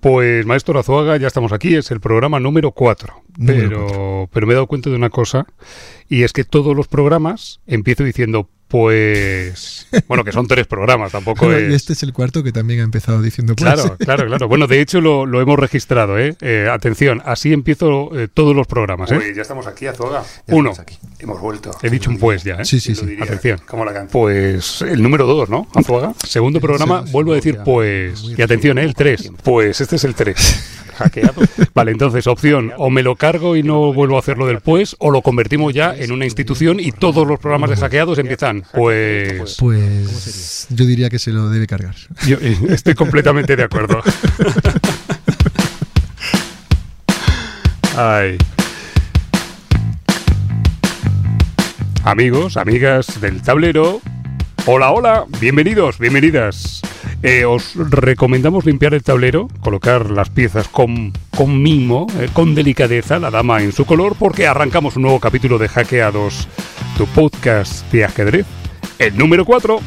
Pues maestro Azuaga, ya estamos aquí, es el programa número 4. Pero, pero me he dado cuenta de una cosa, y es que todos los programas empiezo diciendo, pues bueno, que son tres programas, tampoco es... Y este es el cuarto que también ha empezado diciendo pues. Claro, claro, claro. Bueno, de hecho lo, lo hemos registrado, ¿eh? eh atención, así empiezo eh, todos los programas, ¿eh? Uy, ya estamos aquí, Azuaga. Uno. Aquí. Hemos vuelto. He dicho un pues ya, ¿eh? Sí, sí, sí. Atención. Como la canción. Pues el número dos, ¿no? Azuaga. Segundo programa, vuelvo a decir pues... Y atención, ¿eh? El tres. Pues este es el tres. Hackeado. Vale, entonces, opción, o me lo cargo y no vuelvo a hacerlo del pues, o lo convertimos ya en una institución y todos los programas de hackeados empiezan, pues... Pues yo diría que se lo debe cargar. Yo eh, estoy completamente de acuerdo. Ay. Amigos, amigas del tablero, hola, hola, bienvenidos, bienvenidas. Eh, os recomendamos limpiar el tablero, colocar las piezas con, con mimo, eh, con delicadeza, la dama en su color, porque arrancamos un nuevo capítulo de Hackeados, tu podcast de ajedrez, el número 4.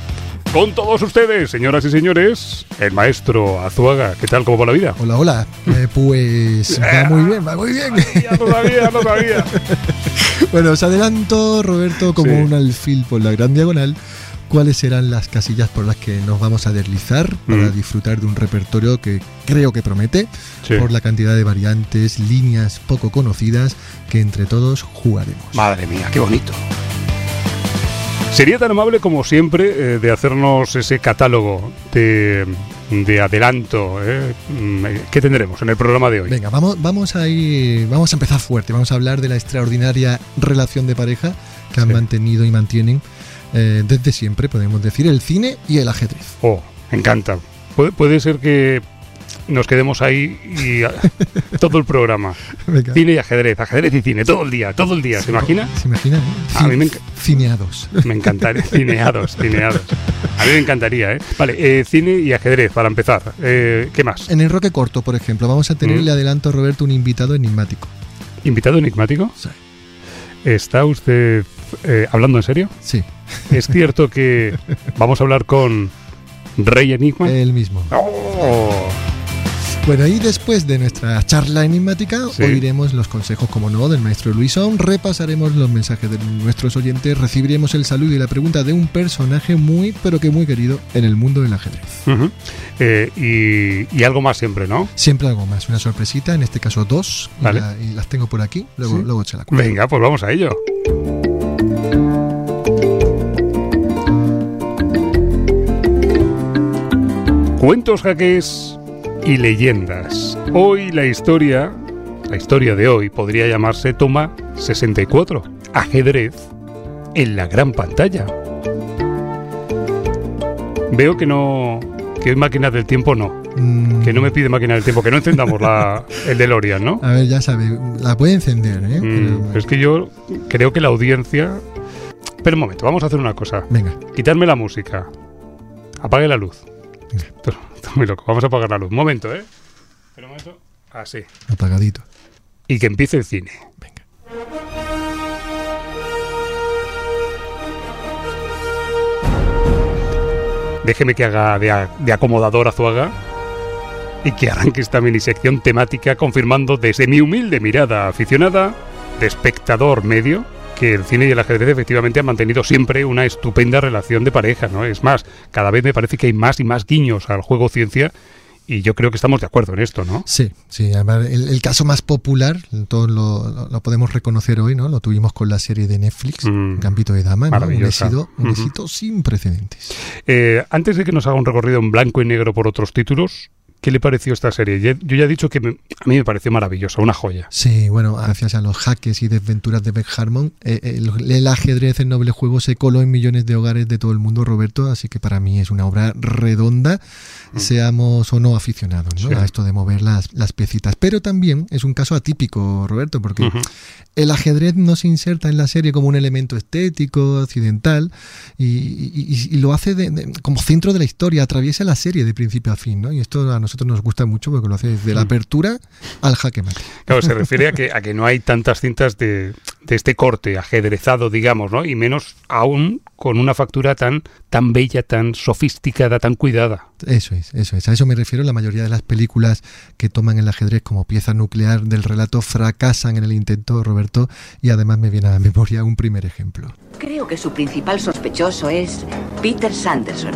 Con todos ustedes, señoras y señores, el maestro Azuaga. ¿Qué tal? ¿Cómo va la vida? Hola, hola. Eh, pues va muy bien, va muy bien. lo sabía, lo sabía. bueno, os adelanto, Roberto, como Sí. un alfil por la gran diagonal, cuáles serán las casillas por las que nos vamos a deslizar para Mm. disfrutar de un repertorio que creo que promete, Sí. por la cantidad de variantes, líneas poco conocidas que entre todos jugaremos. Madre mía, qué bonito. Sería tan amable como siempre eh, de hacernos ese catálogo de, de adelanto eh, mm, que tendremos en el programa de hoy. Venga, vamos, vamos a ir, vamos a empezar fuerte. Vamos a hablar de la extraordinaria relación de pareja que han Sí. mantenido y mantienen eh, desde siempre, podemos decir, el cine y el ajedrez. Oh, me encanta. Puede, puede ser que nos quedemos ahí y todo el programa. Cine y ajedrez, ajedrez y cine, todo el día, todo el día. ¿Se imagina? ¿Se imaginan? A mí me Cineados. Me encantaría. Cineados, cineados. A mí me encantaría, ¿eh? Vale, eh, cine y ajedrez, para empezar. Eh, ¿Qué más? En el Roque Corto, por ejemplo, vamos a tener, Mm. le adelanto a Roberto, un invitado enigmático. ¿Invitado enigmático? Sí. ¿Está usted eh, hablando en serio? Sí, ¿Es cierto que vamos a hablar con Rey Enigma? él mismo. Oh. Bueno, y después de nuestra charla enigmática, Sí. oiremos los consejos, como no, del maestro Luisón, repasaremos los mensajes de nuestros oyentes, recibiremos el saludo y la pregunta de un personaje muy, pero que muy querido en el mundo del ajedrez. Eh, y, y algo más siempre, ¿no? Siempre algo más, una sorpresita, en este caso dos, y, Vale. la- y las tengo por aquí, luego, Sí. luego se la cuento. Venga, pues vamos a ello. Cuentos, jaques y leyendas. Hoy la historia, la historia de hoy podría llamarse Toma 64, ajedrez en la gran pantalla. Veo que no, que hoy máquinas del tiempo no, Mm, que no me pide máquina del tiempo, que no encendamos la, el DeLorean, ¿no? A ver, ya sabe, la puede encender, ¿eh? Mm, Pero- es que yo creo que la audiencia. Espera un momento, vamos a hacer una cosa. Venga, Quitarme la música. Apague la luz. Esto, muy loco. Vamos a apagar la luz. Un momento, ¿eh? Un momento. Así. apagadito. Y que empiece el cine. Venga. Déjeme que haga de, a- de acomodador Azuaga y que arranque esta minisección temática confirmando desde mi humilde mirada aficionada de espectador medio que el cine y el ajedrez efectivamente han mantenido siempre una estupenda relación de pareja, ¿no? Es más, cada vez me parece que hay más y más guiños al juego ciencia y yo creo que estamos de acuerdo en esto, ¿no? Sí, sí, además el, el caso más popular, todos lo, podemos reconocer hoy, ¿no? Lo tuvimos con la serie de Netflix, Mm. Gambito de Dama, ¿no? Un éxito, un éxito sin precedentes. Eh, antes de que nos haga un recorrido en blanco y negro por otros títulos, ¿qué le pareció esta serie? Yo ya he dicho que me- a mí me pareció maravillosa, una joya. Sí, bueno, gracias a los jaques y desventuras de Beck Harmon, eh, el, el ajedrez, el noble juego, se coló en millones de hogares de todo el mundo, Roberto, así que para mí es una obra redonda, seamos o no aficionados ¿no? Mm. Sí. a esto de mover las, las piecitas. Pero también es un caso atípico, Roberto, porque el ajedrez no se inserta en la serie como un elemento estético, accidental, y, y- y- y lo hace de- de- como centro de la historia, atraviesa la serie de principio a fin, ¿no? Y esto a nosotros nosotros nos gusta mucho porque lo hace desde la apertura al jaque mate. Claro, se refiere a que, a que no hay tantas cintas de, de este corte ajedrezado, digamos, ¿no? Y menos aún con una factura tan, tan bella, tan sofisticada, tan cuidada. Eso es, eso es. A eso me refiero. La mayoría de las películas que toman el ajedrez como pieza nuclear del relato fracasan en el intento, Roberto, y además me viene a la memoria un primer ejemplo. Creo que su principal sospechoso es Peter Sanderson.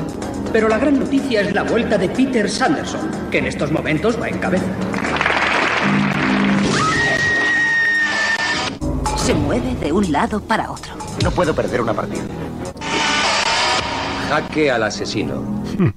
Pero la gran noticia es la vuelta de Peter Sanderson, que en estos momentos va en cabeza. Se mueve de un lado para otro. No puedo perder una partida. Jaque al asesino.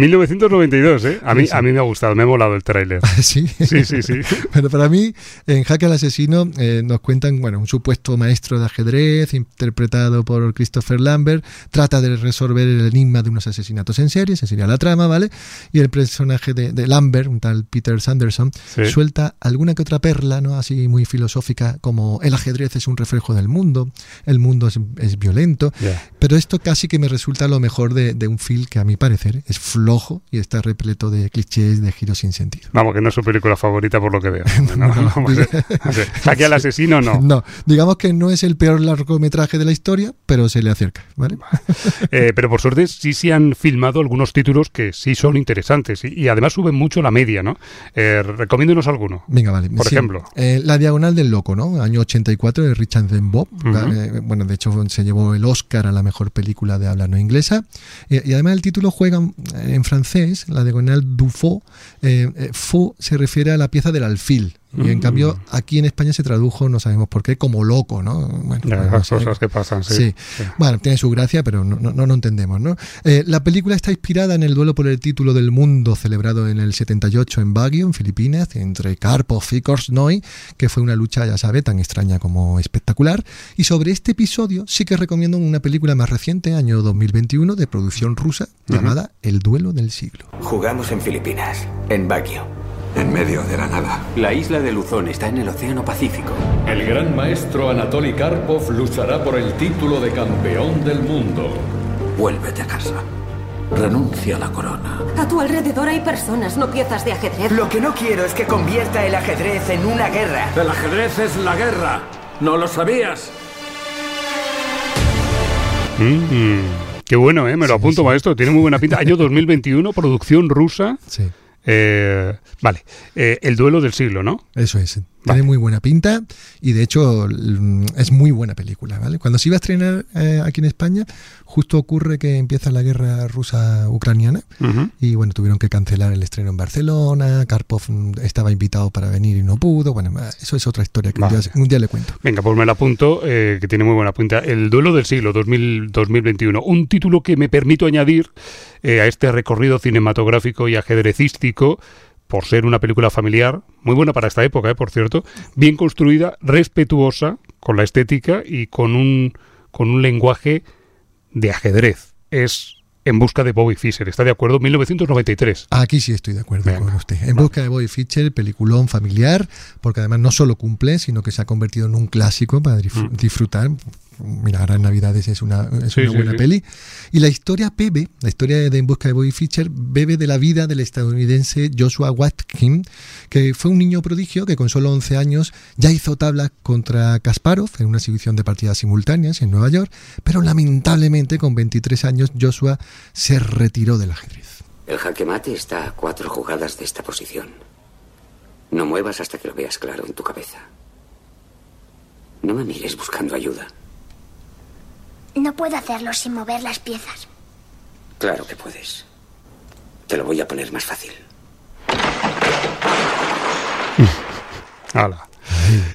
1992, ¿eh? A mí, a mí me ha gustado, me ha molado el tráiler. Sí, Sí, sí, sí. Bueno, para mí, en Jaque al Asesino eh, nos cuentan, bueno, un supuesto maestro de ajedrez interpretado por Christopher Lambert, trata de resolver el enigma de unos asesinatos en serie, esa sería la trama, ¿vale? Y el personaje de, de Lambert, un tal Peter Sanderson, Sí. suelta alguna que otra perla, ¿no? Así muy filosófica, como el ajedrez es un reflejo del mundo, el mundo es, es violento, Ya. pero esto casi que me resulta lo mejor de, de un film que a mi parecer es flojo y está repleto de clichés, de giros sin sentido. Vamos, que no es su película favorita por lo que veo. No, eh, no al asesino, no. No, digamos que no es el peor largometraje de la historia, pero se le acerca, ¿vale? Eh, pero por suerte sí se han filmado algunos títulos que sí son interesantes y, y además suben mucho la media, ¿no? Eh, recomiéndonos alguno. Venga, vale. Por ejemplo. eh, La Diagonal del Loco, ¿no? Año 84 de Richard Bob. Ujú. bueno, de hecho se llevó el Oscar a la mejor película de habla no inglesa. Y, y además el título juega eh, en francés, La Diagonal du Faux. Faux se refiere a la pieza del alfil. Y en cambio, aquí en España se tradujo, no sabemos por qué, como loco, ¿no? Bueno, Ya, las cosas que pasan, sí. Sí. Sí. Bueno, tiene su gracia, pero no, no, no lo entendemos, ¿no? Eh, la película está inspirada en el duelo por el título del mundo celebrado en el 78 en Baguio, en Filipinas, entre Karpov y Korchnoi, que fue una lucha, ya sabe, tan extraña como espectacular. Y sobre este episodio sí que recomiendo una película más reciente, año 2021, de producción rusa, llamada El duelo del siglo. Jugamos en Filipinas, en Baguio. En medio de la nada. La isla de Luzón está en el Océano Pacífico. El gran maestro Anatoly Karpov luchará por el título de campeón del mundo. Vuélvete a casa. Renuncia a la corona. A tu alrededor hay personas, no piezas de ajedrez. Lo que no quiero es que convierta el ajedrez en una guerra. El ajedrez es la guerra. ¿No lo sabías? Mm, qué bueno, ¿eh? Me lo apunto, maestro. Tiene muy buena pinta. Año 2021, producción rusa. Sí. Eh, vale. Eh, el duelo del siglo, ¿no? Eso es. Vale. Tiene muy buena pinta y de hecho mm, es muy buena película, ¿vale? Cuando se iba a estrenar eh, aquí en España, justo ocurre que empieza la guerra rusa-ucraniana Ujú. y bueno, tuvieron que cancelar el estreno en Barcelona, Karpov mm, estaba invitado para venir y no pudo, bueno, eso es otra historia que un día, Vale. un día le cuento. Venga, pues me la apunto, eh, que tiene muy buena pinta. El duelo del siglo 2000 2021. Un título que me permito añadir eh, a este recorrido cinematográfico y ajedrecístico por ser una película familiar, muy buena para esta época, eh, por cierto, bien construida, respetuosa con la estética y con un, con un lenguaje de ajedrez. Es En busca de Bobby Fischer, ¿está de acuerdo? 1993. Aquí sí estoy de acuerdo Venga. con usted. En busca de Bobby Fischer, peliculón familiar, porque además no solo cumple, sino que se ha convertido en un clásico para Mm. Mira, ahora en Navidades es una, es Sí, una buena sí. peli. Y la historia bebe, la historia de En busca de Bobby Fischer, bebe de la vida del estadounidense Joshua Watkin, que fue un niño prodigio que con solo 11 años ya hizo tablas contra Kasparov en una exhibición de partidas simultáneas en Nueva York, pero lamentablemente con 23 años Joshua se retiró del ajedrez. El jaque mate está a cuatro jugadas de esta posición. No muevas hasta que lo veas claro en tu cabeza. No me mires buscando ayuda. No puedo hacerlo sin mover las piezas. Claro que puedes. Te lo voy a poner más fácil. Hala.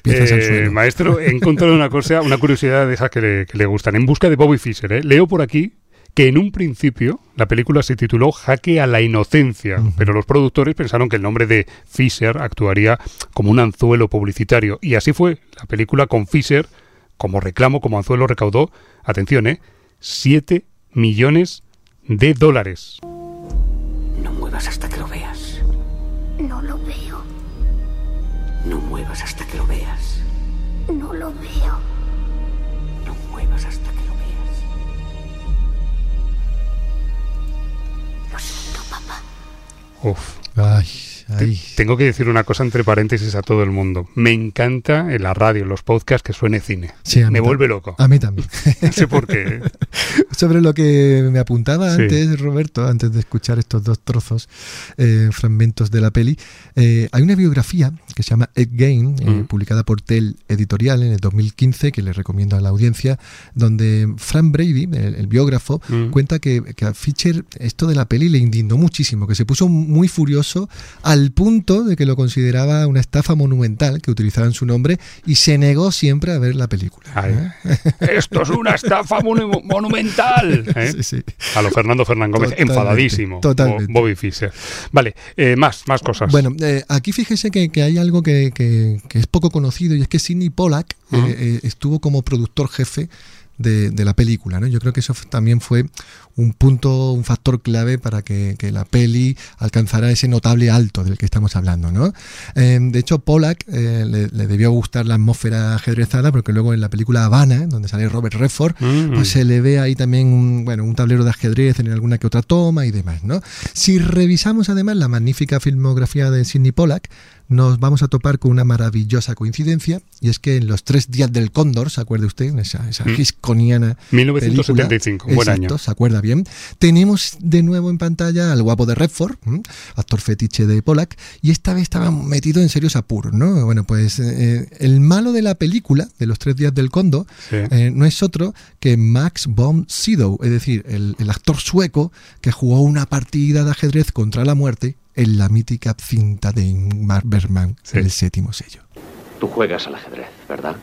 Eh, maestro, he encontrado una cosa, una curiosidad de esas que le, que le gustan. En busca de Bobby Fischer, ¿eh? leo por aquí que en un principio la película se tituló Jaque a la Inocencia, pero los productores pensaron que el nombre de Fischer actuaría como un anzuelo publicitario. Y así fue. La película con Fischer como reclamo, como anzuelo, recaudó, atención, ¿eh? 7 millones de dólares. No muevas hasta que lo veas. No lo veo. No muevas hasta que lo veas. No lo veo. No muevas hasta que lo veas. Lo siento, papá. Uf. Ay, ay. Tengo que decir una cosa entre paréntesis a todo el mundo. Me encanta en la radio, en los podcasts, que suene cine. Sí, me vuelve loco. A mí también. No sé por qué. Sobre lo que me apuntaba Sí. antes, Roberto, antes de escuchar estos dos trozos, eh, fragmentos de la peli, eh, hay una biografía que se llama Ed Game, eh, Mm. publicada por Tel Editorial en el 2015, que le recomiendo a la audiencia, donde Frank Brady, el, el biógrafo, Mm. cuenta que, que a Fischer esto de la peli le indignó muchísimo, que se puso muy furioso al punto de que lo consideraba una estafa monumental, que utilizaban su nombre, y se negó siempre a ver la película. ¿eh? Esto es una estafa monu- monumental. ¿eh? Sí, sí. A lo Fernando Fernán Gómez, Totalmente, enfadadísimo. totalmente. Bo- Bobby Fischer. Vale, eh, más, más cosas. Bueno, aquí fíjese que, que hay algo que, que- que es poco conocido y es que Sidney Pollack estuvo como productor jefe de, de la película. ¿no? Yo creo que eso también fue un punto, un factor clave para que, que la peli alcanzara ese notable alto del que estamos hablando. ¿no? Eh, de hecho, Pollack eh, le, le debió gustar la atmósfera ajedrezada porque luego en la película Habana, donde sale Robert Redford, Mm. pues se le ve ahí también un, bueno, un tablero de ajedrez en alguna que otra toma y demás, ¿no? Si revisamos además la magnífica filmografía de Sidney Pollack, nos vamos a topar con una maravillosa coincidencia y es que en los tres días del cóndor, ¿se acuerda usted? Esa, esa Mm. Hitchcockiana 1975, película. buen Exacto, año. se acuerda bien. Tenemos de nuevo en pantalla al guapo de Redford, ¿m? actor fetiche de Pollack, y esta vez estaba metido en serios apuros, ¿no? Bueno, pues eh, el malo de la película, de los tres días del cóndor, Sí. eh, no es otro que Max von Sydow, es decir, el, el actor sueco que jugó una partida de ajedrez contra la muerte en la mítica cinta de Ingmar Bergman, Sí. El séptimo sello. Tú juegas al ajedrez, ¿verdad?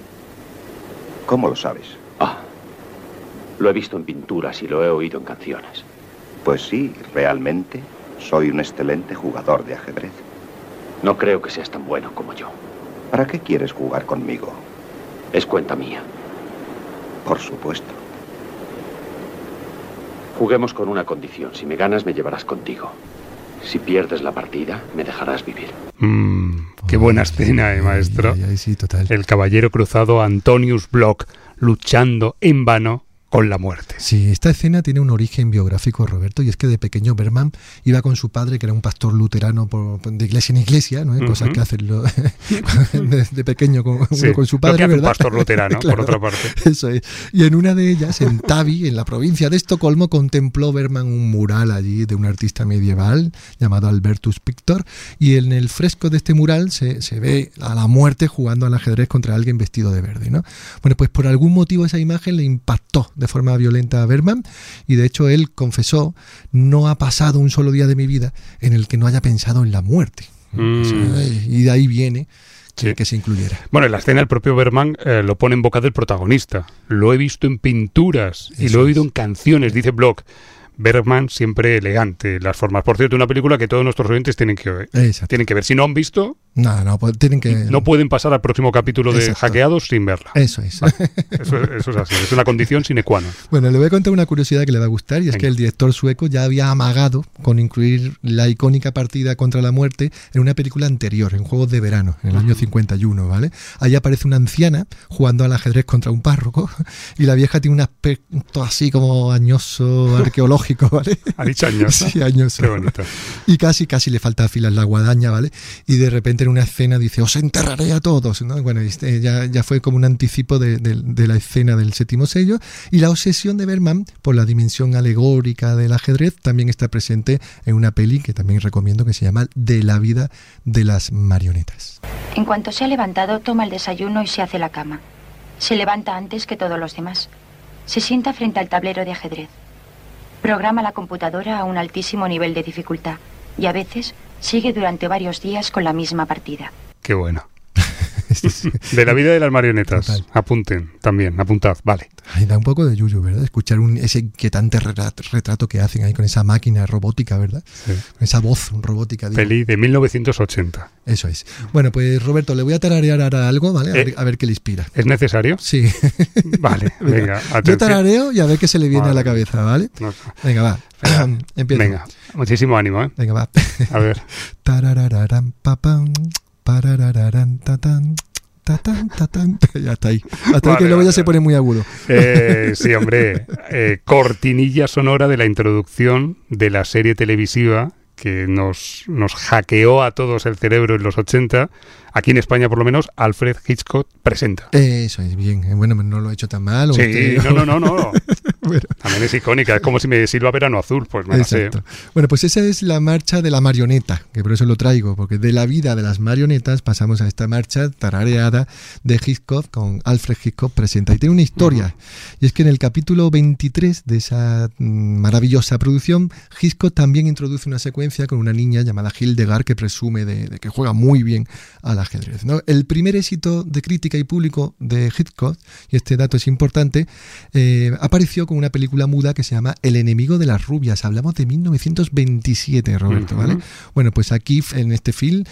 ¿Cómo lo sabes? Lo he visto en pinturas y lo he oído en canciones. Pues sí, realmente soy un excelente jugador de ajedrez. No creo que seas tan bueno como yo. ¿Para qué quieres jugar conmigo? Es cuenta mía. Por supuesto. Juguemos con una condición. Si me ganas, me llevarás contigo. Si pierdes la partida, me dejarás vivir. Mm, qué buena escena, eh, maestro. Sí, total. El caballero cruzado Antonius Block luchando en vano con la muerte. Sí, esta escena tiene un origen biográfico, Roberto, y es que de pequeño Berman iba con su padre, que era un pastor luterano por- de iglesia en iglesia, ¿no? Cosas que hacen lo- de, de pequeño con, uno con su lo padre, que hace un ¿verdad? pastor luterano, por otra parte. Eso es. Y en una de ellas, en Tavi, en la provincia de Estocolmo, contempló Berman un mural allí de un artista medieval llamado Albertus Pictor, y en el fresco de este mural se, se ve a la muerte jugando al ajedrez contra alguien vestido de verde, ¿no? Bueno, pues por algún motivo esa imagen le impactó de forma violenta a Berman, y de hecho él confesó, no ha pasado un solo día de mi vida en el que no haya pensado en la muerte. Mm. O sea, y de ahí viene que, Sí. que se incluyera. Bueno, en la escena el propio Berman eh, lo pone en boca del protagonista. Lo he visto en pinturas y lo he oído en canciones, dice Block. Bergman siempre elegante las formas. Por cierto, una película que todos nuestros oyentes tienen que, Exacto. tienen que ver. Si no han visto, No, no, pues tienen que... no pueden pasar al próximo capítulo de Exacto. Hackeados sin verla. Eso es. Eso, eso es así, es una condición sine qua non. Bueno, le voy a contar una curiosidad que le va a gustar y es Venga. que el director sueco ya había amagado con incluir la icónica partida contra la muerte en una película anterior, en Juegos de Verano, en el año 51, ¿vale? Ahí aparece una anciana jugando al ajedrez contra un párroco y la vieja tiene un aspecto así como añoso, arqueológico, ¿vale? Ha dicho años. Sí, añoso. Qué bonito. Y casi, casi le falta afilar la guadaña, ¿vale? Y de repente en una escena dice, os enterraré a todos, ¿no? Bueno, este ya, ya fue como un anticipo de, de- de la escena del séptimo sello. Y la obsesión de Berman por la dimensión alegórica del ajedrez también está presente en una peli que también recomiendo que se llama De la vida de las marionetas. En cuanto se ha levantado, toma el desayuno y se hace la cama. Se levanta antes que todos los demás. Se sienta frente al tablero de ajedrez. Programa la computadora a un altísimo nivel de dificultad y a veces sigue durante varios días con la misma partida. Qué bueno. De la vida de las marionetas. Total. Apunten también, apuntad, vale. Ay, da un poco de yuyu, ¿verdad? Escuchar un, ese inquietante retrato, que hacen ahí con esa máquina robótica, ¿verdad? Sí. Con esa voz robótica. digo. Peli de 1980. Eso es. Bueno, pues Roberto, le voy a tararear ahora algo, ¿vale? A, Eh. ver, a ver qué le inspira. ¿Es necesario? Sí. Vale, venga, Yo atención. tarareo y a ver qué se le viene a la cabeza, ¿vale? No, Venga, va. Empiezo. venga, muchísimo ánimo, ¿eh? Venga, va. A ver. Papam, pararararán, tatán, tatán. Ya está ahí. Hasta ahí Vale, que luego ya se vale. pone muy agudo. Eh, sí, hombre, eh, cortinilla sonora de la introducción de la serie televisiva que nos, nos hackeó a todos el cerebro en los 80, aquí en España por lo menos, Alfred Hitchcock presenta. Eso es bien. Eh, Bueno, no lo he hecho tan mal. o Sí, usted- no, no, no, no. También es icónica, es como si me silba Verano Azul, pues me la sé. Bueno, pues esa es la marcha de la marioneta, que por eso lo traigo, porque de la vida de las marionetas pasamos a esta marcha tarareada de Hitchcock con Alfred Hitchcock presenta. Y tiene una historia, y es que en el capítulo 23 de esa mm, maravillosa producción, Hitchcock también introduce una secuencia con una niña llamada Hildegard que presume de, de que juega muy bien al ajedrez. ¿no? El primer éxito de crítica y público de Hitchcock, y este dato es importante, eh, apareció con una película muda que se llama El enemigo de las rubias. Hablamos de 1927, Roberto. ¿vale? Bueno, pues aquí en este film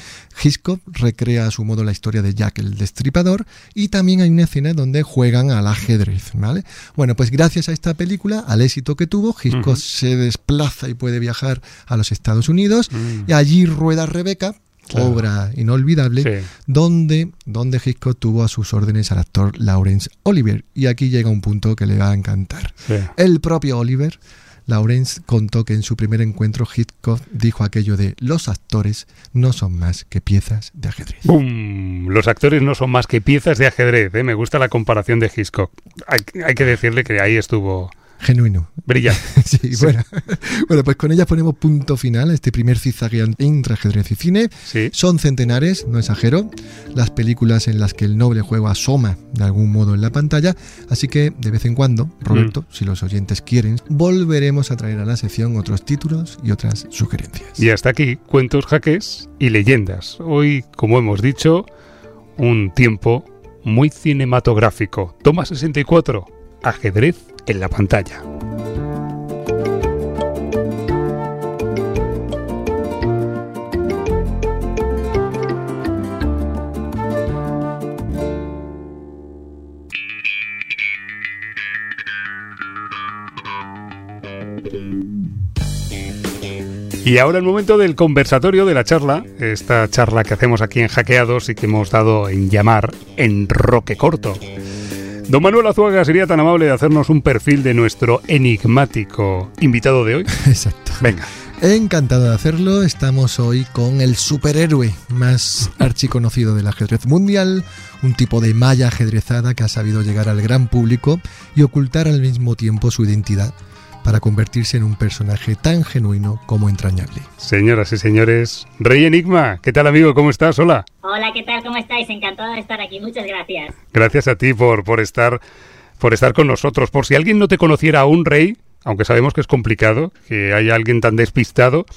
Hitchcock recrea a su modo la historia de Jack el Destripador y también hay una escena donde juegan al ajedrez, ¿vale? Bueno, pues gracias a esta película, al éxito que tuvo, Hitchcock se desplaza y puede viajar a los Estados Unidos Mm. y allí rueda Rebeca, Claro. obra inolvidable, donde, donde Hitchcock tuvo a sus órdenes al actor Laurence Olivier. Y aquí llega un punto que le va a encantar. Sí. El propio Oliver, Laurence, contó que en su primer encuentro Hitchcock dijo aquello de los actores no son más que piezas de ajedrez. ¡Bum! Los actores no son más que piezas de ajedrez. ¿eh? Me gusta la comparación de Hitchcock. Hay, hay que decirle que ahí estuvo Genuino. brillante. Sí, Bueno. bueno, pues con ellas ponemos punto final a este primer zigzagueante entre ajedrez y cine. Son centenares, no exagero, las películas en las que el noble juego asoma de algún modo en la pantalla. Así que de vez en cuando, Roberto, si los oyentes quieren, volveremos a traer a la sección otros títulos y otras sugerencias. Y hasta aquí, cuentos, jaques y leyendas. Hoy, como hemos dicho, un tiempo muy cinematográfico. Toma 64, ajedrez en la pantalla. Y ahora el momento del conversatorio de la charla, esta charla que hacemos aquí en Hackeados y que hemos dado en llamar en Roque Corto. Don Manuel Azuaga sería tan amable de hacernos un perfil de nuestro enigmático invitado de hoy. Exacto. Venga. Encantado de hacerlo. Estamos hoy con el superhéroe más archiconocido del ajedrez mundial, un tipo de malla ajedrezada que ha sabido llegar al gran público y ocultar al mismo tiempo su identidad para convertirse en un personaje tan genuino como entrañable. Señoras y señores, Rey Enigma, ¿qué tal amigo? ¿Cómo estás? Hola. Hola, ¿qué tal? ¿Cómo estáis? Encantado de estar aquí. Muchas gracias. Gracias a ti por, por estar por estar con nosotros. Por si alguien no te conociera aún, Rey, aunque sabemos que es complicado, que haya alguien tan despistado,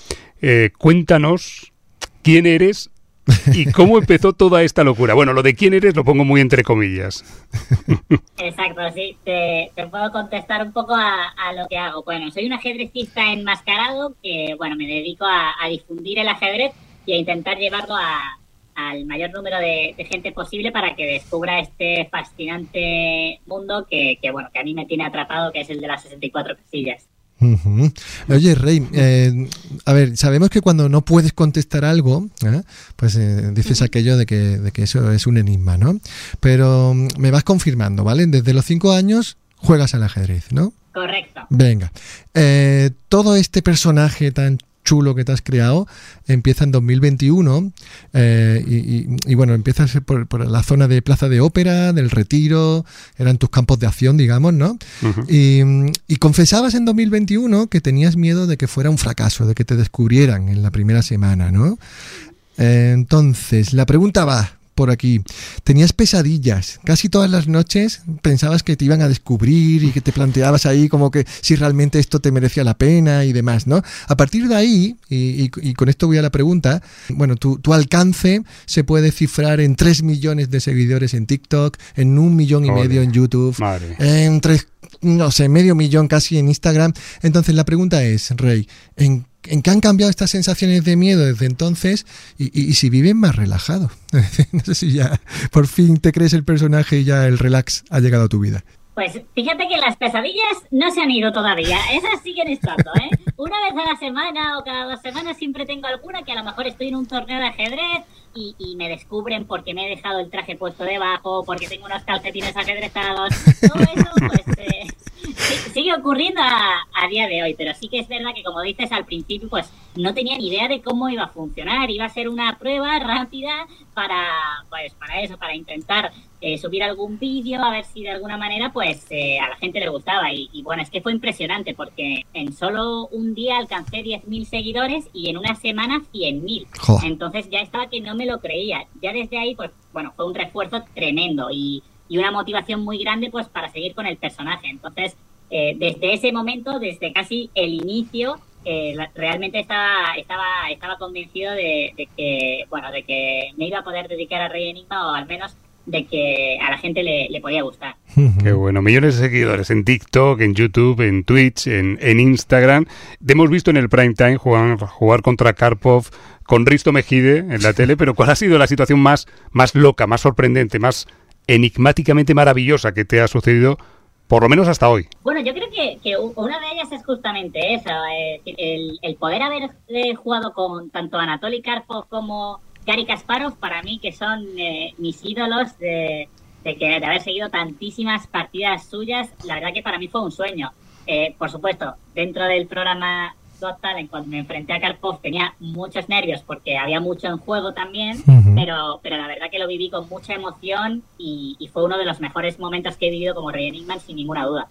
eh, cuéntanos quién eres y cómo empezó toda esta locura. Bueno, lo de quién eres lo pongo muy entre comillas. Exacto, sí. Te, puedo contestar un poco a, lo que hago. Bueno, soy un ajedrecista enmascarado que, bueno, me dedico a, difundir el ajedrez y a intentar llevarlo a, al mayor número de, de gente posible para que descubra este fascinante mundo que, que, bueno, que a mí me tiene atrapado, que es el de las 64 casillas. Oye, Rey, eh, a ver, sabemos que cuando no puedes contestar algo, ¿eh? pues eh, dices aquello de que, de que eso es un enigma, ¿no? Pero mm, me vas confirmando, ¿vale? Desde los cinco años juegas al ajedrez, ¿no? Correcto. Venga. Todo este personaje tan chulo que te has creado empieza en 2021 eh, y, y- y, bueno, empiezas por, por la zona de Plaza de Ópera, del Retiro, eran tus campos de acción, digamos, ¿no? y, y confesabas en 2021 que tenías miedo de que fuera un fracaso, de que te descubrieran en la primera semana, ¿no? Eh, entonces, la pregunta va por aquí. Tenías pesadillas. Casi todas las noches pensabas que te iban a descubrir y que te planteabas ahí como que si realmente esto te merecía la pena y demás, ¿no? A partir de ahí, y, y- y con esto voy a la pregunta, bueno, tu, tu alcance se puede cifrar en 3 millones de seguidores en TikTok, en un millón y medio en YouTube, madre. en tres, no sé, medio millón casi en Instagram. Entonces la pregunta es, Rey, ¿en, en qué han cambiado estas sensaciones de miedo desde entonces y, si viven más relajado? no sé si ya por fin te crees el personaje y ya el relax ha llegado a tu vida. Pues fíjate que las pesadillas no se han ido todavía, esas siguen estando, ¿eh? Una vez a la semana o cada dos semanas siempre tengo alguna que a lo mejor estoy en un torneo de ajedrez y, y me descubren porque me he dejado el traje puesto debajo, porque tengo unos calcetines ajedrezados. Todo eso, pues, eh, sigue ocurriendo a, a, día de hoy, pero sí que es verdad que como dices al principio, pues no tenía ni idea de cómo iba a funcionar. Iba a ser una prueba rápida para, pues, para eso, para intentar eh, subir algún vídeo, a ver si de alguna manera, pues eh, a la gente le gustaba. Y, y, bueno, es que fue impresionante porque en solo un día alcancé 10.000 seguidores y en una semana 100.000. Entonces ya estaba que no me lo creía. Ya desde ahí, pues bueno, fue un refuerzo tremendo y, y una motivación muy grande, pues para seguir con el personaje. Entonces eh, desde ese momento, desde casi el inicio, eh, realmente estaba, estaba, estaba convencido de, que, bueno, de que me iba a poder dedicar a Rey Enigma o al menos de que a la gente le, podía gustar. Qué bueno, millones de seguidores en TikTok, en YouTube, en Twitch, en, en Instagram. Hemos visto en el prime time jugar, jugar contra Karpov, con Risto Mejide en la tele, pero ¿cuál ha sido la situación más, más loca, más sorprendente, más enigmáticamente maravillosa que te ha sucedido por lo menos hasta hoy. Bueno, yo creo que, una de ellas es justamente esa, eh, el, poder haber eh, jugado con tanto Anatoly Karpov como Gary Kasparov, para mí que son eh, mis ídolos de, que, de haber seguido tantísimas partidas suyas, la verdad que para mí fue un sueño. por supuesto, dentro del programa Talent, cuando me enfrenté a Karpov tenía muchos nervios porque había mucho en juego también, pero, pero la verdad que lo viví con mucha emoción y, fue uno de los mejores momentos que he vivido como Rey Enigma sin ninguna duda.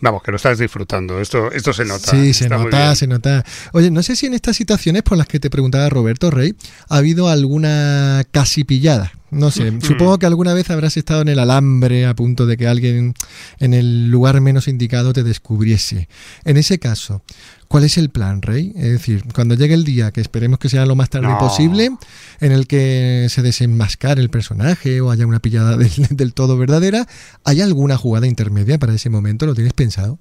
Vamos, que lo estás disfrutando. Esto, esto se nota. Sí, se nota, se nota. Oye, no sé si en estas situaciones por las que te preguntaba Roberto Rey ha habido alguna casi pillada. No sé, supongo que alguna vez habrás estado en el alambre a punto de que alguien en el lugar menos indicado te descubriese. En ese caso, ¿cuál es el plan, Rey? Es decir, cuando llegue el día, que esperemos que sea lo más tarde posible, en el que se desenmascare el personaje o haya una pillada del, todo verdadera, ¿hay alguna jugada intermedia para ese momento? ¿Lo tienes pensado?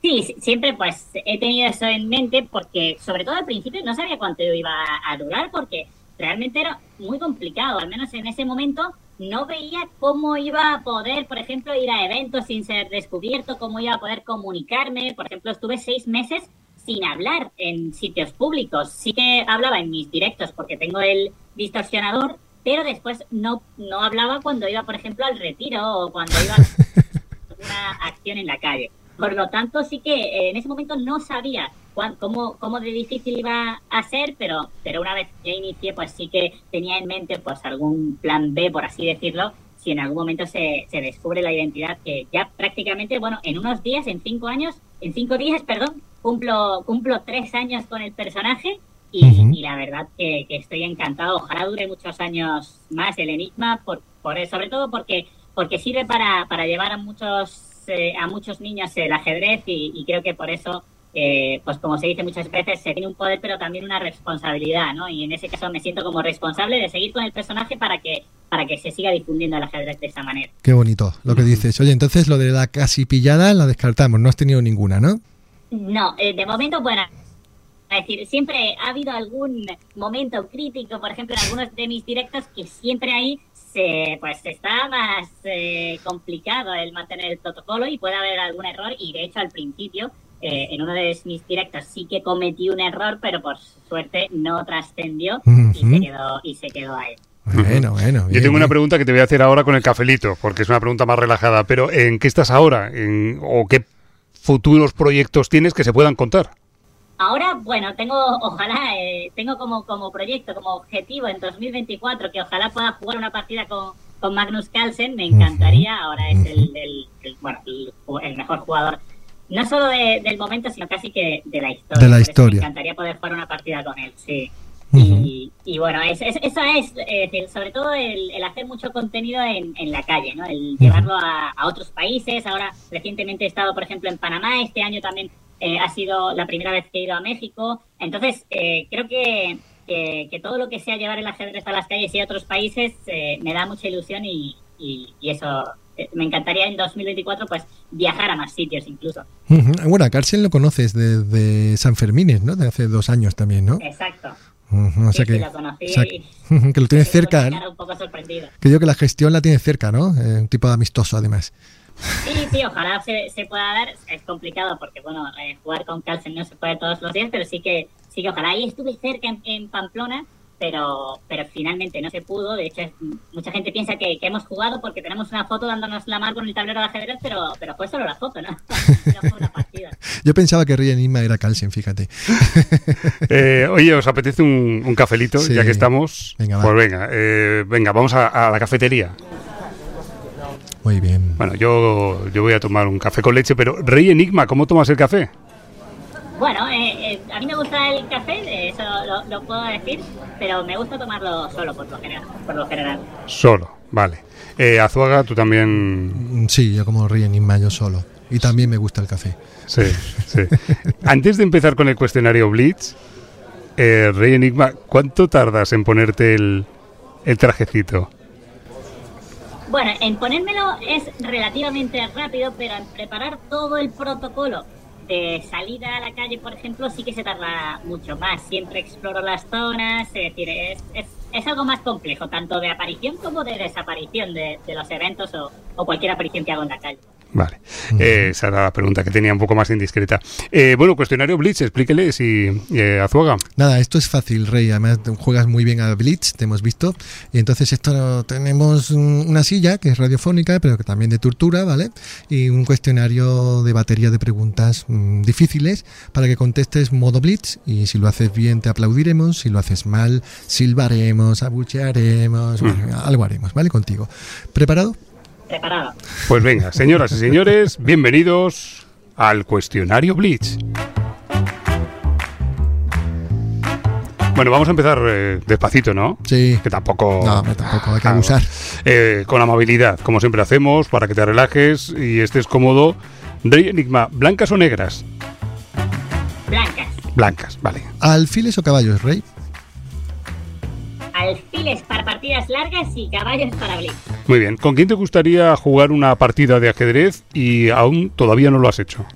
Sí, siempre pues he tenido eso en mente porque sobre todo al principio no sabía cuánto iba a durar porque realmente era muy complicado, al menos en ese momento no veía cómo iba a poder, por ejemplo, ir a eventos sin ser descubierto, cómo iba a poder comunicarme. Por ejemplo, estuve seis meses sin hablar en sitios públicos. Sí que hablaba en mis directos porque tengo el distorsionador, pero después no, no hablaba cuando iba, por ejemplo, al retiro o cuando iba a una acción en la calle. Por lo tanto, sí que eh, en ese momento no sabía cómo, cómo de difícil iba a ser, pero, pero una vez ya inicié, pues sí que tenía en mente pues algún plan B, por así decirlo, si en algún momento se, se descubre la identidad que ya prácticamente, bueno, en unos días, en cinco años, en cinco días, perdón, cumplo, cumplo tres años con el personaje y, la verdad que, estoy encantado. Ojalá dure muchos años más el enigma, por, por sobre todo porque, porque sirve para, para llevar a muchos eh, a muchos niños el ajedrez y, creo que por eso eh, pues como se dice muchas veces, se tiene un poder pero también una responsabilidad, ¿no? Y en ese caso me siento como responsable de seguir con el personaje para que para que se siga difundiendo el ajedrez de esa manera. Qué bonito lo que dices. Oye, entonces lo de la casi pillada la descartamos, no has tenido ninguna, ¿no? No, eh, de momento, bueno, es decir, siempre ha habido algún momento crítico, por ejemplo, en algunos de mis directos, que siempre hay pues está más eh, complicado el mantener el protocolo y puede haber algún error y de hecho al principio eh, en uno de mis directos sí que cometí un error pero por suerte no trascendió y, se quedó, y se quedó ahí. Bueno, bueno. Yo tengo una pregunta que te voy a hacer ahora con el cafelito, porque es una pregunta más relajada, pero ¿en qué estás ahora? ¿En, ¿O qué futuros proyectos tienes que se puedan contar? Ahora, bueno, tengo, ojalá, eh, tengo como, como proyecto, como objetivo en 2024 que ojalá pueda jugar una partida con, con Magnus Carlsen, me encantaría, ahora es el, el, bueno, el, mejor jugador, no solo del momento, sino casi que de la historia. De la historia. Me encantaría poder jugar una partida con él, sí. y, y, bueno, es, es, eso es, sobre todo el, el, hacer mucho contenido en, en la calle, ¿no? El llevarlo a, a, otros países. Ahora, recientemente he estado, por ejemplo, en Panamá. Este año también eh, ha sido la primera vez que he ido a México. Entonces, eh, creo que, que, todo lo que sea llevar el ajedrez a las calles y a otros países eh, me da mucha ilusión y, y, eso me encantaría en 2024 pues viajar a más sitios incluso. Bueno, a lo conoces desde San Fermín, ¿no? De hace dos años también, ¿no? Exacto. que, lo conocí que lo tienes cerca. Un poco sorprendido. Que digo que la gestión la tiene cerca, ¿no? un tipo amistoso además. Sí, sí, ojalá se, se, pueda dar. Es complicado porque, bueno, eh, jugar con Carlsen no se puede todos los días, pero sí que, sí que ojalá. Ahí estuve cerca en, Pamplona pero, pero finalmente no se pudo. De hecho, es- mucha gente piensa que, que hemos jugado porque tenemos una foto dándonos la mano con el tablero de ajedrez, pero, pero fue solo la foto, ¿no? No fue una partida. Yo pensaba que Rey Enigma era Carlsen, fíjate. Eh, oye, ¿os apetece un, un cafelito Sí. ya que estamos? Venga, va. Pues venga, eh, venga, vamos a, a la cafetería. Muy bien. Bueno, yo, yo voy a tomar un café con leche, pero Rey Enigma, ¿cómo tomas el café? Bueno, eh, eh, a mí me gusta el café, eso lo, lo puedo decir, pero me gusta tomarlo solo por lo general. Por lo general. Solo, vale. Eh, Azuaga, tú también. Mm, Sí, yo como Rey Enigma yo solo. Y también me gusta el café. Sí, sí. Antes de empezar con el cuestionario Blitz, eh, Rey Enigma, ¿cuánto tardas en ponerte el, el trajecito? Bueno, en ponérmelo es relativamente rápido, pero en preparar todo el protocolo de salida a la calle, por ejemplo, sí que se tarda mucho más. Siempre exploro las zonas, es decir, es, es, es algo más complejo, tanto de aparición como de desaparición de, los eventos o, o cualquier aparición que hago en la calle. Vale, Eh, esa era la pregunta que tenía un poco más indiscreta. Eh, bueno, cuestionario Blitz, explíquele si eh, Azuaga. Nada, esto es fácil, Rey. Además, juegas muy bien a Blitz, te hemos visto. Y entonces, esto tenemos mm, una silla que es radiofónica, pero que también de tortura, ¿vale? Y un cuestionario de batería de preguntas mm, difíciles para que contestes modo Blitz. Y si lo haces bien, te aplaudiremos. Si lo haces mal, silbaremos, abuchearemos. bueno, algo haremos, ¿vale? Contigo. ¿Preparado? Preparado. Pues venga, señoras y señores, bienvenidos al cuestionario Blitz. Bueno, vamos a empezar eh, despacito, ¿no? Sí. Que tampoco... No, hombre, tampoco hay que abusar. eh, con amabilidad, como siempre hacemos, para que te relajes y estés cómodo. Rey Enigma, ¿blancas o negras? Blancas. Blancas, vale. ¿Alfiles o caballos, Rey? Alfiles para partidas largas y caballos para blitz. Muy bien. ¿Con quién te gustaría jugar una partida de ajedrez y aún todavía no lo has hecho?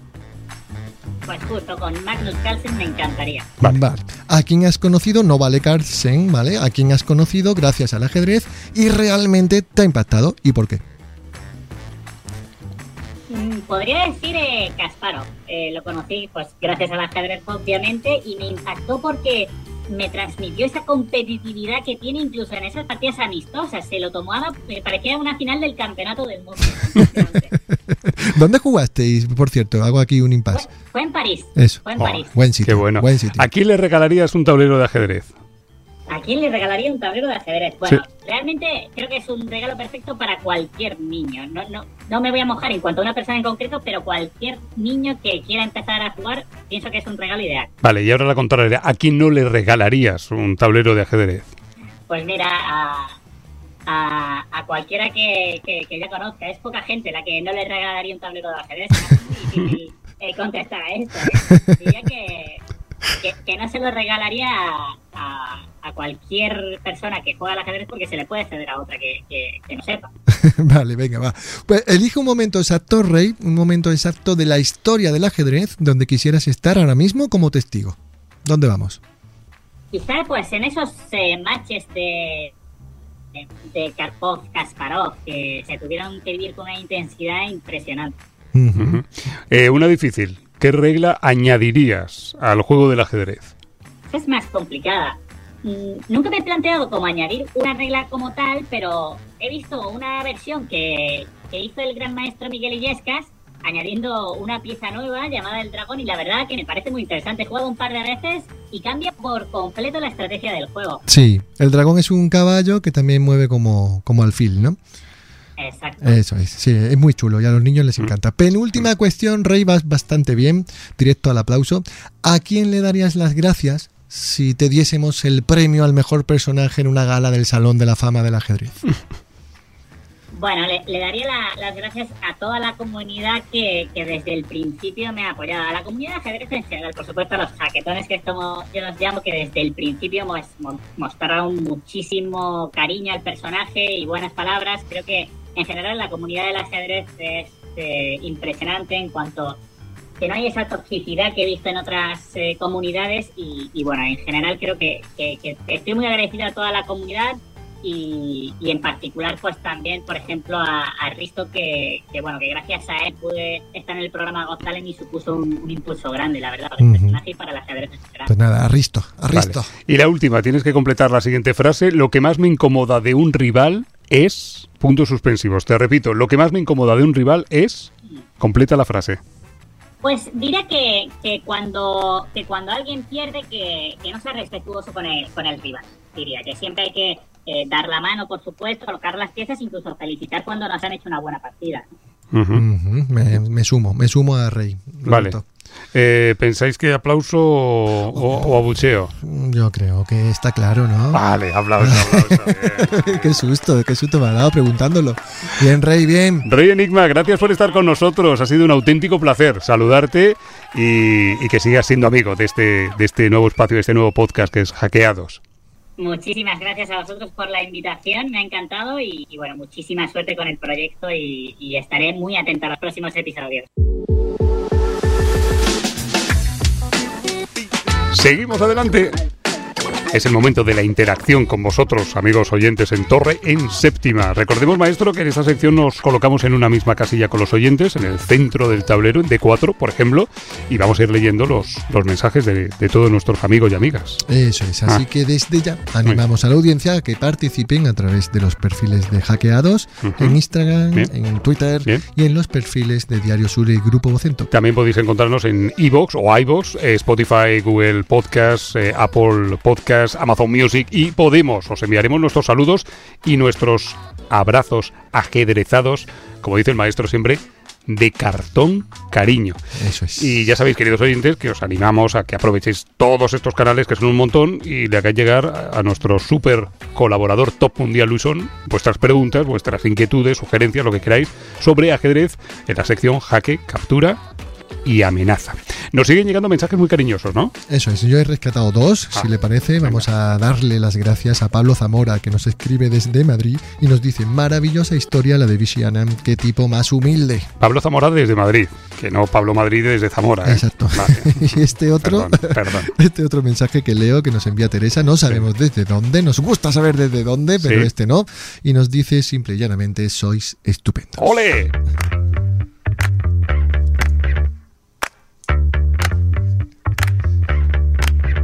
Pues justo con Magnus Carlsen me encantaría. Vale. ¿A quién has conocido? No vale Carlsen, ¿vale? ¿A quién has conocido gracias al ajedrez y realmente te ha impactado? ¿Y por qué? Mm, Podría decir eh, Kasparov. Eh, lo conocí pues gracias al ajedrez obviamente y me impactó porque me transmitió esa competitividad que tiene incluso en esas partidas amistosas. Se lo tomaba, me parecía una final del campeonato del mundo. ¿Dónde jugasteis? Por cierto, hago aquí un impasse. Fue en París. Eso. Fue en París. Buen sitio. Qué bueno. Buen sitio. ¿A quién le regalarías un tablero de ajedrez? ¿A quién le regalaría un tablero de ajedrez? Bueno, realmente creo que es un regalo perfecto para cualquier niño. No, no, no me voy a mojar en cuanto a una persona en concreto, pero cualquier niño que quiera empezar a jugar, pienso que es un regalo ideal. Vale, y ahora la contraria. ¿A quién no le regalarías un tablero de ajedrez? Pues mira, a, a, a cualquiera que, que, que ya conozca, es poca gente la que no le regalaría un tablero de ajedrez. Es muy difícil eh, contestar a esto. ¿eh? Diría que, que, que no se lo regalaría a, a- a cualquier persona que juega al ajedrez porque se le puede ceder a otra que, que- que no sepa. vale, venga, va. Pues elige un momento exacto, Rey, un momento exacto de la historia del ajedrez donde quisieras estar ahora mismo como testigo. ¿Dónde vamos? Quizá pues en esos eh, matches de, de, de Karpov-Kasparov que se tuvieron que vivir con una intensidad impresionante. Eh, una difícil. ¿Qué regla añadirías al juego del ajedrez? es más complicada. Mm, Nunca me he planteado cómo añadir una regla como tal, pero he visto una versión que, que hizo el gran maestro Miguel Illescas añadiendo una pieza nueva llamada el dragón y la verdad que me parece muy interesante. He jugado un par de veces y cambia por completo la estrategia del juego. Sí, el dragón es un caballo que también mueve como, como alfil, ¿no? Exacto. Eso es, sí, es muy chulo y a los niños les encanta. Penúltima cuestión, Rey, vas bastante bien, directo al aplauso. ¿A quién le darías las gracias si te diésemos el premio al mejor personaje en una gala del Salón de la Fama del Ajedrez? Bueno, le, le daría la- las gracias a toda la comunidad que, que desde el principio me ha apoyado. A la comunidad de ajedrez en general, por supuesto, a los jaquetones que como yo los llamo, que desde el principio mos- mo- mostraron muchísimo cariño al personaje y buenas palabras. Creo que en general la comunidad del ajedrez es eh, impresionante en cuanto que no hay esa toxicidad que he visto en otras eh, comunidades y, y, bueno, en general creo que, que- que estoy muy agradecido a toda la comunidad y, y en particular pues también, por ejemplo, a, a Risto que, que, bueno, que gracias a él pude estar en el programa Got Talent y supuso un, un impulso grande, la verdad, para el Ujú. personaje y para general. Pues nada, Arristo, Arristo. Vale. Y la última, tienes que completar la siguiente frase. Lo que más me incomoda de un rival es... Puntos suspensivos. Te repito, lo que más me incomoda de un rival es... Completa la frase. Pues diré que, que cuando que cuando alguien pierde que, que no sea respetuoso con el, con el rival. Diría que siempre hay que eh, dar la mano, por supuesto, colocar las piezas, incluso felicitar cuando nos han hecho una buena partida. me, me sumo, me sumo a Rey. Vale. Eh, ¿Pensáis que aplauso o, o abucheo? Yo creo que está claro, ¿no? Vale, aplauso, aplauso. bien. qué susto, qué susto me ha dado preguntándolo. Bien, Rey, bien. Rey Enigma, gracias por estar con nosotros. Ha sido un auténtico placer saludarte y, y que sigas siendo amigo de este, de este nuevo espacio, de este nuevo podcast que es Hackeados. Muchísimas gracias a vosotros por la invitación, me ha encantado y, bueno, muchísima suerte con el proyecto y, y estaré muy atenta a los próximos episodios. Seguimos adelante. Es el momento de la interacción con vosotros, amigos oyentes en Torre en Séptima. Recordemos, maestro, que en esta sección nos colocamos en una misma casilla con los oyentes, en el centro del tablero, en D4, por ejemplo, y vamos a ir leyendo los, los mensajes de, de todos nuestros amigos y amigas. Eso es, así Ah. que desde ya animamos a la audiencia a que participen a través de los perfiles de hackeados en Instagram, Bien. en Twitter Bien. y en los perfiles de Diario Sur y Grupo Vocento. También podéis encontrarnos en iVoox o iVoox, eh, Spotify, Google Podcast, eh, Apple Podcast, Amazon Music y Podemos. Os enviaremos nuestros saludos y nuestros abrazos ajedrezados, como dice el maestro siempre, de cartón cariño. Eso es. Y ya sabéis, queridos oyentes, que os animamos a que aprovechéis todos estos canales, que son un montón, y le hagáis llegar a a nuestro super colaborador top mundial Luisón vuestras preguntas, vuestras inquietudes, sugerencias, lo que queráis, sobre ajedrez en la sección jaque, captura y amenaza. Nos siguen llegando mensajes muy cariñosos, ¿no? Eso es, yo he rescatado dos, Ah, si le parece. Vamos a darle las gracias a Pablo Zamora, que nos escribe desde Madrid y nos dice, maravillosa historia la de Vishianam, qué tipo más humilde. Pablo Zamora desde Madrid, que no Pablo Madrid desde Zamora. ¿eh? Exacto. Vale. y este otro, Perdón, perdón. este otro mensaje que leo que nos envía Teresa, no sabemos desde dónde, nos gusta saber desde dónde, pero Sí. este no, y nos dice simple y llanamente, sois estupendos. ¡Ole!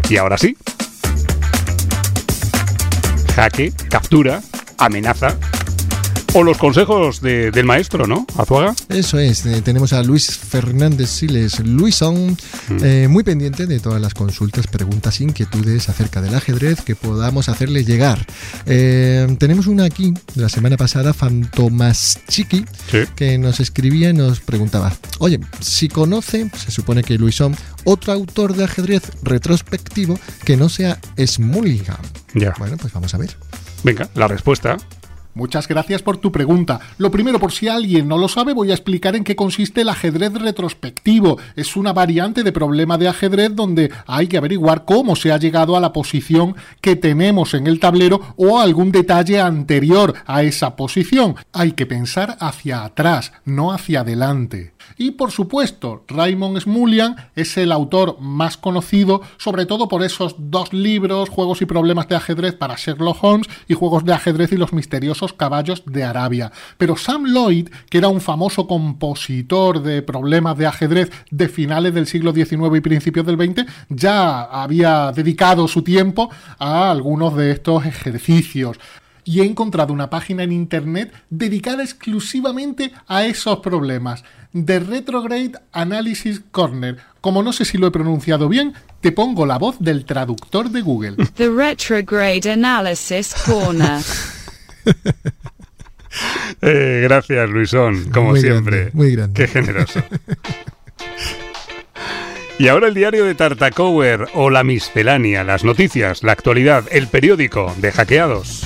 Y ahora sí. Jaque, captura, amenaza. O los consejos de- del maestro, ¿no? Azuaga. Eso es, eh, tenemos a Luis Fernández Siles Luisón, Mm. eh, muy pendiente de todas las consultas, preguntas, inquietudes acerca del ajedrez que podamos hacerle llegar. Eh, tenemos una aquí de la semana pasada, Fantomas Chiqui, Sí. que nos escribía y nos preguntaba, oye, si conoce, se supone que Luisón, otro autor de ajedrez retrospectivo que no sea Smulligan. Ya. Bueno, pues vamos a ver. Venga, la respuesta. Muchas gracias por tu pregunta. Lo primero, por si alguien no lo sabe, voy a explicar en qué consiste el ajedrez retrospectivo. Es una variante de problema de ajedrez donde hay que averiguar cómo se ha llegado a la posición que tenemos en el tablero o algún detalle anterior a esa posición. Hay que pensar hacia atrás, no hacia adelante. Y por supuesto, Raymond Smullyan es el autor más conocido, sobre todo por esos dos libros, Juegos y Problemas de Ajedrez para Sherlock Holmes y Juegos de Ajedrez y los Misteriosos Caballos de Arabia. Pero Sam Lloyd, que era un famoso compositor de problemas de ajedrez de finales del siglo XIX y principios del XX, ya había dedicado su tiempo a algunos de estos ejercicios y he encontrado una página en internet dedicada exclusivamente a esos problemas. The Retrograde Analysis Corner. Como no sé si lo he pronunciado bien, te pongo la voz del traductor de Google. The Retrograde Analysis Corner. Eh, gracias, Luisón, como Muy siempre. grande, muy grande. Qué generoso. y ahora el diario de Tartacower o la miscelánea, las noticias, la actualidad, el periódico de hackeados.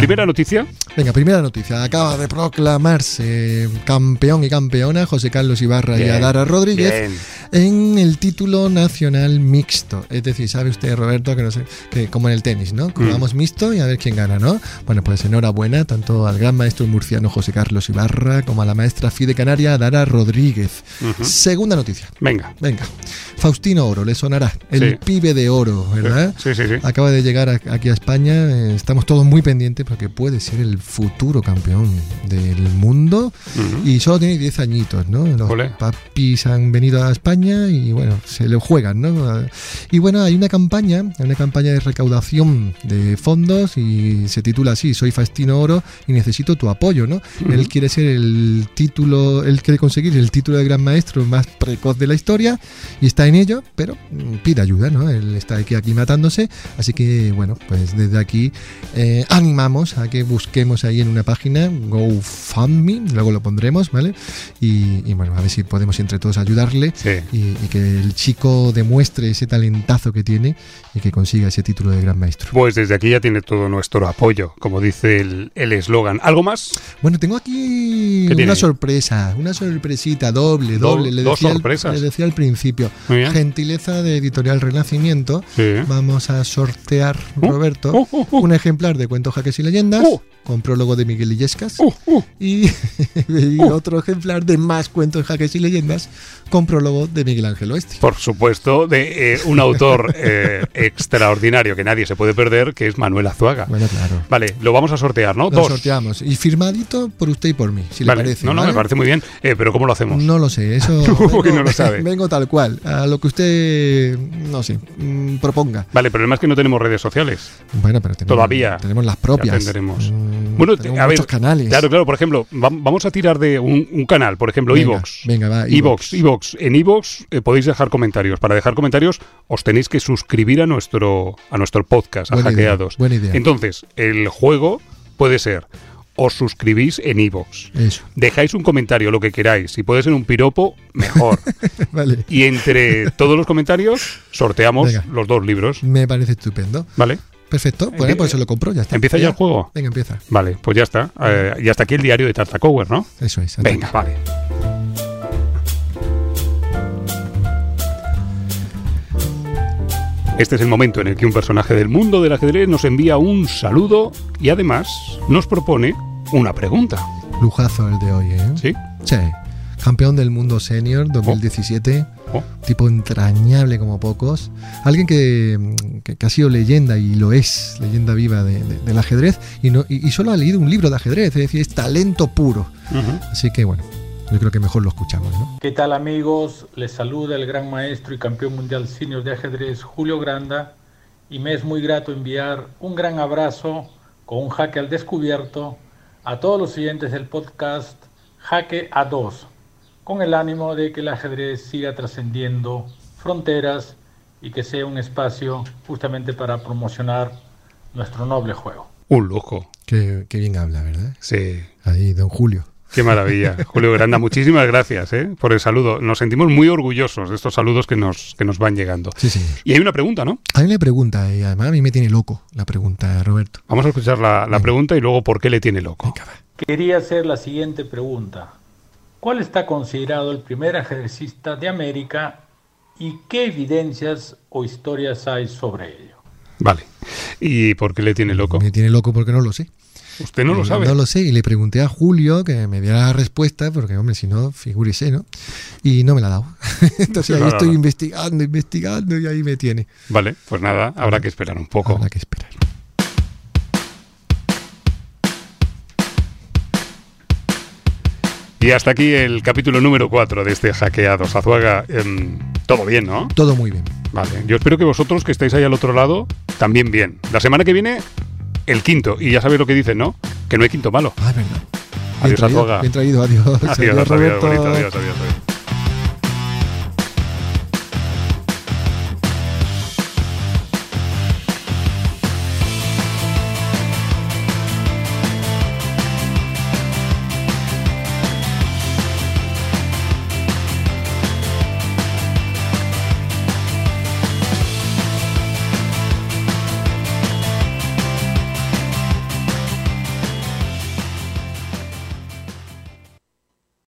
Primera noticia. Venga, primera noticia. Acaba de proclamarse campeón y campeona José Carlos Ibarra y Adara Rodríguez bien. en el título nacional mixto. Es decir, sabe usted, Roberto, que no sé, que como en el tenis, ¿no? Mm. Jugamos mixto y a ver quién gana, ¿no? Bueno, pues enhorabuena tanto al gran maestro murciano José Carlos Ibarra como a la maestra FIDE Canaria Adara Rodríguez. Segunda noticia. Venga. Venga. Faustino Oro, le sonará. El Sí. pibe de oro, ¿verdad? Sí, sí, sí. Acaba de llegar aquí a España. eh, Estamos todos muy pendientes porque puede ser el futuro campeón del mundo. Y solo tiene 10 añitos, ¿no? Los Ole. papis han venido a España y bueno, se lo juegan, ¿no? Y bueno, hay una campaña, una campaña de recaudación de fondos y se titula así, Soy Faustino Oro y necesito tu apoyo, ¿no? Ujú. Él quiere ser el título, él quiere conseguir el título de gran maestro más precoz de la historia y está en ello, pero mm, pide ayuda, ¿no? Él está aquí aclimatándose, así que bueno, pues desde aquí eh, animamos a que busquemos ahí en una página GoFundMe, luego lo pondremos, ¿vale? Y, y, bueno, a ver si podemos entre todos ayudarle y, y que el chico demuestre ese talentazo que tiene y que consiga ese título de gran maestro. Pues desde aquí ya tiene todo nuestro apoyo, como dice el el eslogan. ¿Algo más? Bueno, tengo aquí ¿Qué una tiene? sorpresa, una sorpresita doble, Do- doble. Le dos decía al- le decía al principio. Gentileza de Editorial Renacimiento. Sí. Vamos a sortear, Uh, Roberto, uh, uh. un ejemplar de Cuentos, Jaques y Leyendas. Uh. Con prólogo de Miguel Illescas. uh. Y, y otro ejemplar de más cuentos, jaques y leyendas con prólogo de Miguel Ángel Oeste. Por supuesto, de eh, un autor eh, extraordinario que nadie se puede perder, que es Manuel Azuaga. Bueno, claro. Vale, lo vamos a sortear, ¿no? Lo Dos. sorteamos. Y firmadito por usted y por mí, si Vale. le parece. no, no, ¿vale? me parece muy bien. Eh, pero ¿cómo lo hacemos? No lo sé, eso. Uy, no lo sabe. vengo tal cual, a lo que usted, no sé, mm, proponga. Vale, el problema es que no tenemos redes sociales. Bueno, pero tenemos, Todavía. tenemos las propias. Tendremos. Mm, Bueno, a ver, muchos canales. Claro, claro, por ejemplo, vam- vamos a tirar de un, un canal, por ejemplo, Venga, Evox. venga, va, Evox, Evox. En Evox eh, podéis dejar comentarios. Para dejar comentarios os tenéis que suscribir a nuestro, a nuestro podcast, a idea, Hackeados. buena idea. Entonces, el juego puede ser, os suscribís en Evox. Eso. Dejáis un comentario, lo que queráis. Si puede ser un piropo, mejor. Vale. y entre todos los comentarios sorteamos Venga. los dos libros. Me parece estupendo. ¿Vale? Perfecto. Bueno, Empie- pues se lo compro, ya está. ¿Empieza ya el juego? Venga, empieza. Vale, pues ya está. Eh, y hasta aquí el diario de Tartacower, ¿no? Eso es. Venga, vale. Este es el momento en el que un personaje del mundo del ajedrez nos envía un saludo y además nos propone una pregunta. Lujazo el de hoy, ¿eh? ¿Sí? Sí. Campeón del mundo senior 2017. Oh. Tipo entrañable como pocos. Alguien que, que- que ha sido leyenda y lo es, leyenda viva de- de- del ajedrez. Y, no, y, y solo ha leído un libro de ajedrez, es decir, es talento puro. Así que bueno, yo creo que mejor lo escuchamos, ¿no? ¿Qué tal amigos? Les saluda el gran maestro y campeón mundial senior de ajedrez Julio Granda y me es muy grato enviar un gran abrazo con un jaque al descubierto a todos los siguientes del podcast Jaque a 2 con el ánimo de que el ajedrez siga trascendiendo fronteras y que sea un espacio justamente para promocionar nuestro noble juego. Un lujo. Qué, qué bien habla, ¿verdad? Sí. Ahí, don Julio. Qué maravilla. Julio Granda, muchísimas gracias ¿eh? por el saludo. Nos sentimos muy orgullosos de estos saludos que nos, que nos van llegando. Sí, sí. Y hay una pregunta, ¿no? Hay una pregunta, y además a mí me tiene loco la pregunta, Roberto. Vamos a escuchar la, la pregunta y luego por qué le tiene loco. Quería hacer la siguiente pregunta. ¿Cuál está considerado el primer ajedrecista de América y qué evidencias o historias hay sobre ello? Vale. ¿Y por qué le tiene loco? Me tiene loco porque no lo sé. Usted no lo sabe. No lo sé, y le pregunté a Julio que me diera la respuesta, porque, hombre, si no, figúrese, ¿no? Y no me la ha dado. Entonces ahí Nada, estoy nada. investigando, investigando, y ahí me tiene. Vale, pues nada, habrá que esperar un poco. Habrá que esperar. Y hasta aquí el capítulo número 4 de este Hackeados. Azuaga, em, todo bien, ¿no? Todo muy bien. Vale, yo espero que vosotros que estáis ahí al otro lado, también bien. La semana que viene, el quinto. Y ya sabéis lo que dicen, ¿no? Que no hay quinto malo. Ah, es verdad. Bien Adiós, traído, Azuaga. bien traído, adiós. Adiós, adiós, Roberto. bonito, adiós, adiós, adiós.